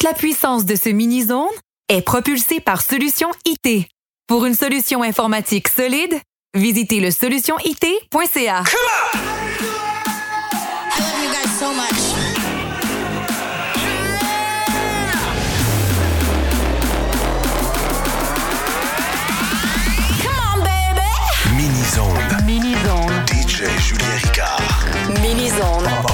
Toute la puissance de ce mini-zone est propulsée par Solution IT. Pour une solution informatique solide, visitez le solutionit.ca. I love you guys so much. Come on, baby. Mini-zone. Mini-zone. DJ Julien Ricard. Mini-zone.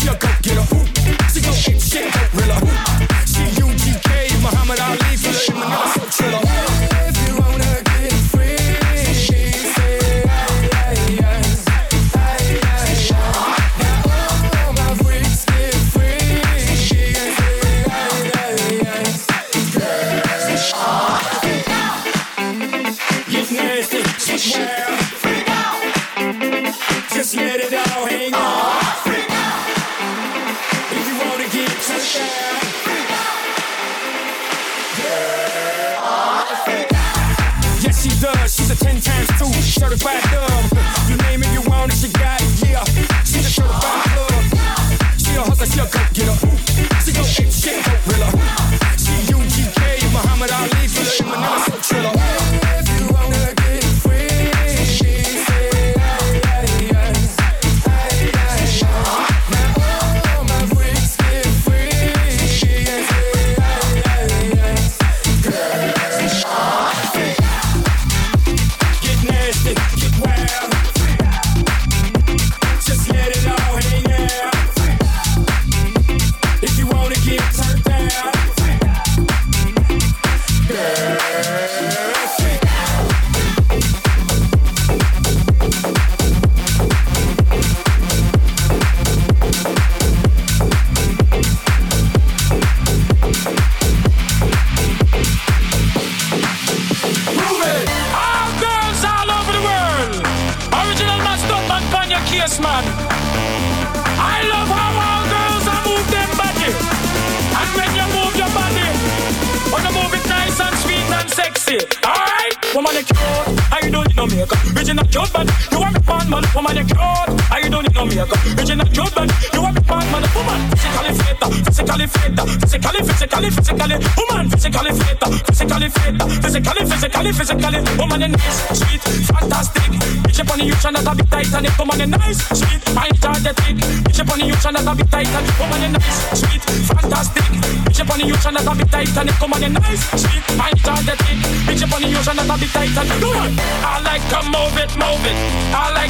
She does. She's a 10 times two certified dub. You name it, you want it, she got it, yeah. She's a certified plug. She a hustler, she a go getter. She go man. I love how all girls are move their body. And when you move your body, you move it nice and sweet and sexy. Alright? Woman, you cute. How you don't need no makeup. Original cute, but you want fun, man. Woman, you cute. You don't need no makeup. Original cute, but you me fun, man. Woman, physically fit, physically fit, physically, physically, physically. Woman, physically fit, physically fit, physically, physically, physically. Woman, you nice, sweet, fantastic. Bitch up on the youth and that a bit Titanic. Woman, you nice, sweet, mind energetic. Bitch up on the youth and that a bit Titanic. Woman, you nice, sweet, fantastic. Bitch up on the youth and that a bit Titanic. Woman, you nice, sweet, energetic. Bitch up on the youth and that a bit Titanic. I like to move it, move it. I like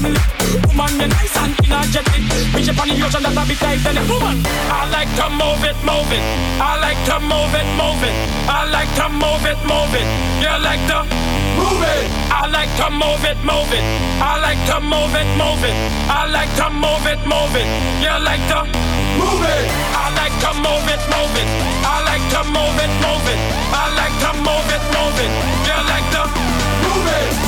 Them. Woman, you're nice and energetic. Bitch up on the and that a bit tight. And woman, I like to move it, move it. I like to move it, move it. I like to move it, move it. You like to move it. I like to move it, move it. I like to move it, move it. I like to move it, move it. You like to move it. I like to move it, move it. I like to move it, move it. I like to move it, move it. You like to move it.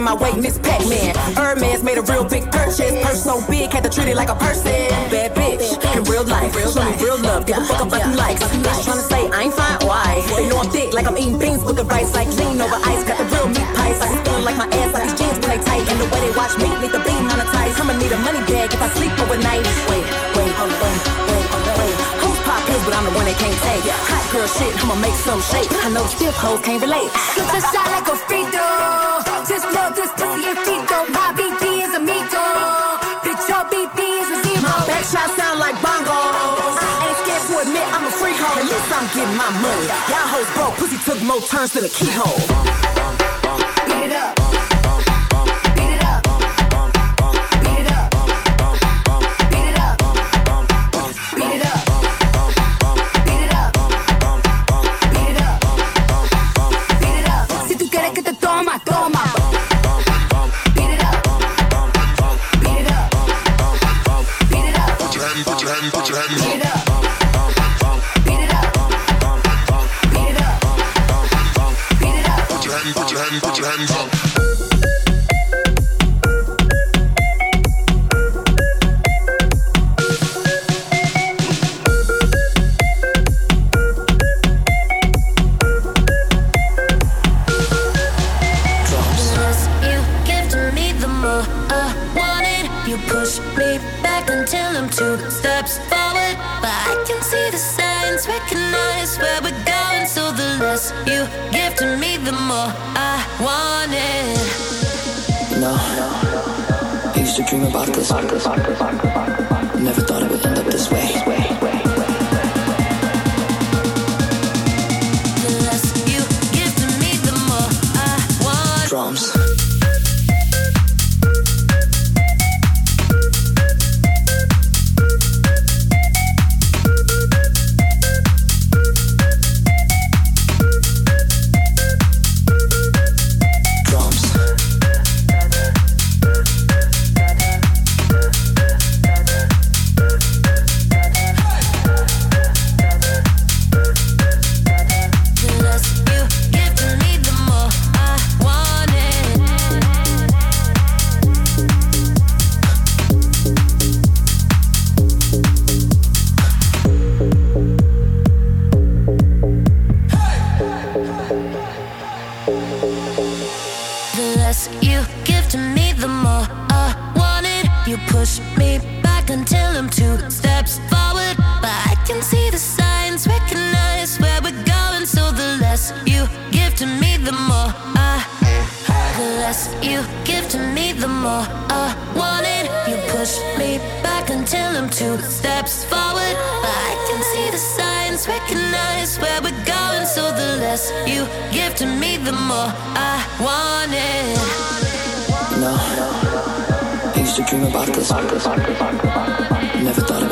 in my way, Miss Pac Man. Hermes made a real big purchase. Purse so big, had to treat it like a person. Bad bitch, in real life. Show me real love, give a fuck about you like. Bitch trying say I ain't fine, why? They know I'm thick, like I'm eating beans with the rice. Like lean over ice, got the real meat pies. I be feeling like my ass, like these jeans when they tight. And the way they watch me, need the beam monetized. I'ma need a money bag if I sleep overnight. Wait, wait, wait, wait, wait. Who's poppin', but I'm the one that can't take. Hot girl shit, I'ma make some shake. I know stiff hoes can't relate. Super shot like a free throw. I'm getting my money. Y'all hoes broke, pussy took more turns than a keyhole. Beat it up. Cyprus. dream about this. Never thought about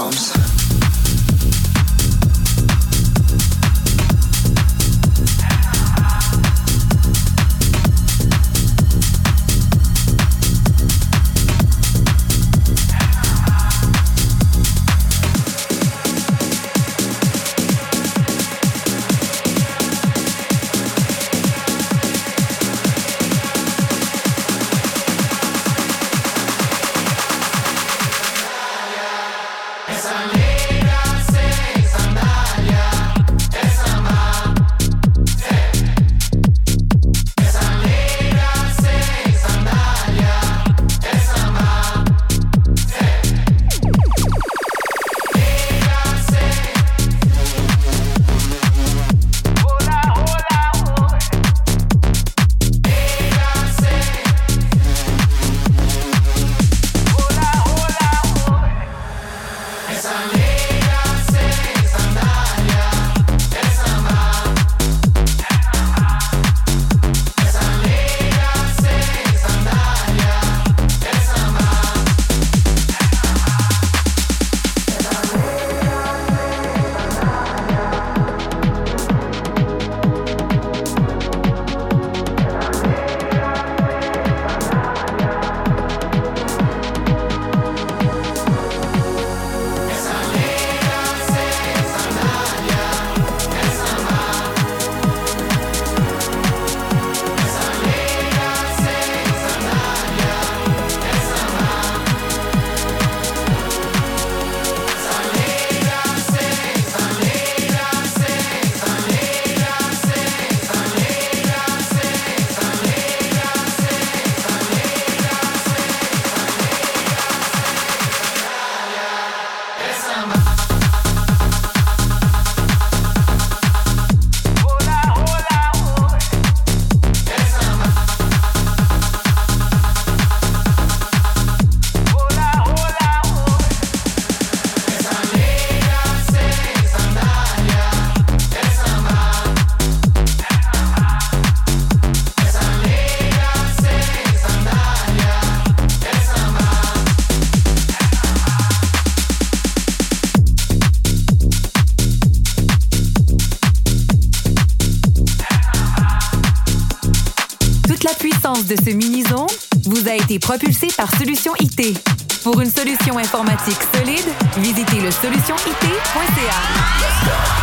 drums.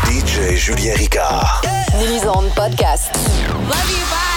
DJ Julien Ricard. Mini-zone podcast. Love you, bye.